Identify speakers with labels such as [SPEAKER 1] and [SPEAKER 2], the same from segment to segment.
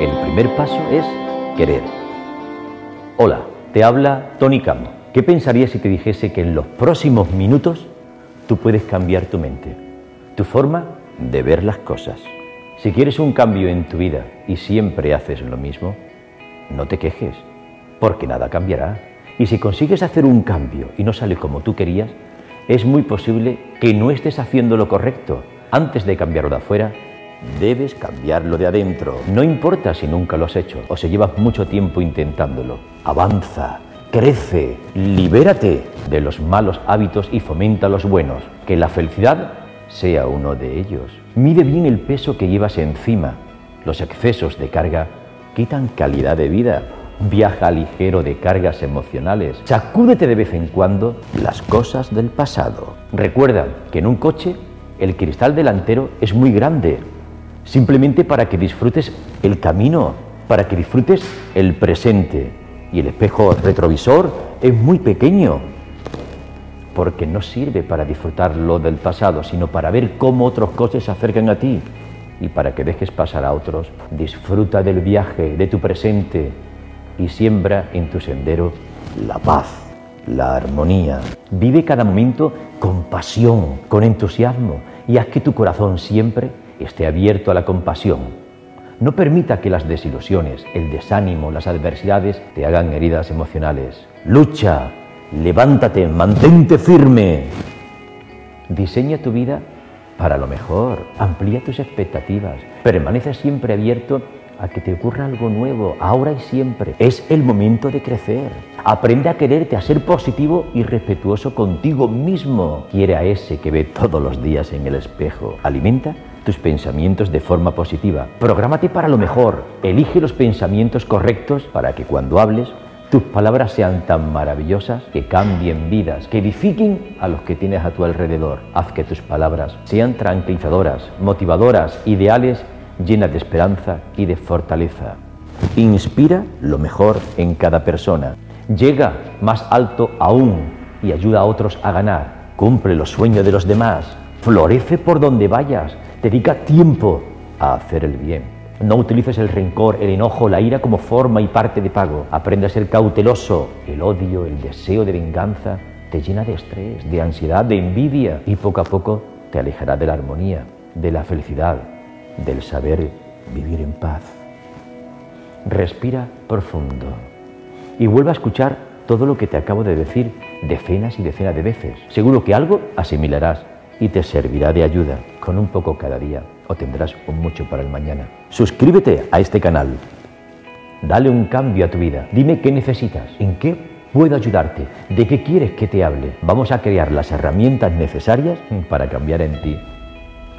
[SPEAKER 1] El primer paso es querer. Hola, te habla Tony Camo. ¿Qué pensarías si te dijese que en los próximos minutos tú puedes cambiar tu mente, tu forma de ver las cosas? Si quieres un cambio en tu vida y siempre haces lo mismo, no te quejes, porque nada cambiará. Y si consigues hacer un cambio y no sale como tú querías, es muy posible que no estés haciendo lo correcto. Antes de cambiarlo de afuera, debes cambiarlo de adentro. No importa si nunca lo has hecho o si llevas mucho tiempo intentándolo. Avanza, crece, libérate de los malos hábitos y fomenta los buenos. Que la felicidad sea uno de ellos. Mide bien el peso que llevas encima. Los excesos de carga quitan calidad de vida. Viaja ligero de cargas emocionales. Sacúdete de vez en cuando las cosas del pasado. Recuerda que en un coche el cristal delantero es muy grande, simplemente para que disfrutes el camino, para que disfrutes el presente. Y el espejo retrovisor es muy pequeño, porque no sirve para disfrutar lo del pasado, sino para ver cómo otros coches se acercan a ti. Y para que dejes pasar a otros, disfruta del viaje, de tu presente, y siembra en tu sendero la paz, la armonía. Vive cada momento con pasión, con entusiasmo y haz que tu corazón siempre esté abierto a la compasión. No permita que las desilusiones, el desánimo, las adversidades te hagan heridas emocionales. Lucha, levántate, mantente firme. Diseña tu vida para lo mejor, amplía tus expectativas, permanece siempre abierto a que te ocurra algo nuevo, ahora y siempre. Es el momento de crecer. Aprende a quererte, a ser positivo y respetuoso contigo mismo. Quiere a ese que ve todos los días en el espejo. Alimenta tus pensamientos de forma positiva. Prográmate para lo mejor. Elige los pensamientos correctos para que cuando hables tus palabras sean tan maravillosas que cambien vidas, que edifiquen a los que tienes a tu alrededor. Haz que tus palabras sean tranquilizadoras, motivadoras, ideales llena de esperanza y de fortaleza. Inspira lo mejor en cada persona. Llega más alto aún y ayuda a otros a ganar. Cumple los sueños de los demás. Florece por donde vayas. Dedica tiempo a hacer el bien. No utilices el rencor, el enojo, la ira como forma y parte de pago. Aprende a ser cauteloso. El odio, el deseo de venganza te llena de estrés, de ansiedad, de envidia y poco a poco te alejará de la armonía, de la felicidad, del saber vivir en paz. Respira profundo y vuelve a escuchar todo lo que te acabo de decir decenas y decenas de veces. Seguro que algo asimilarás y te servirá de ayuda con un poco cada día o tendrás un mucho para el mañana. Suscríbete a este canal. Dale un cambio a tu vida. Dime qué necesitas, en qué puedo ayudarte, de qué quieres que te hable. Vamos a crear las herramientas necesarias para cambiar en ti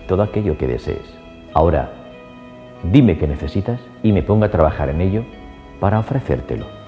[SPEAKER 1] todo aquello que desees. Ahora, dime qué necesitas y me pongo a trabajar en ello para ofrecértelo.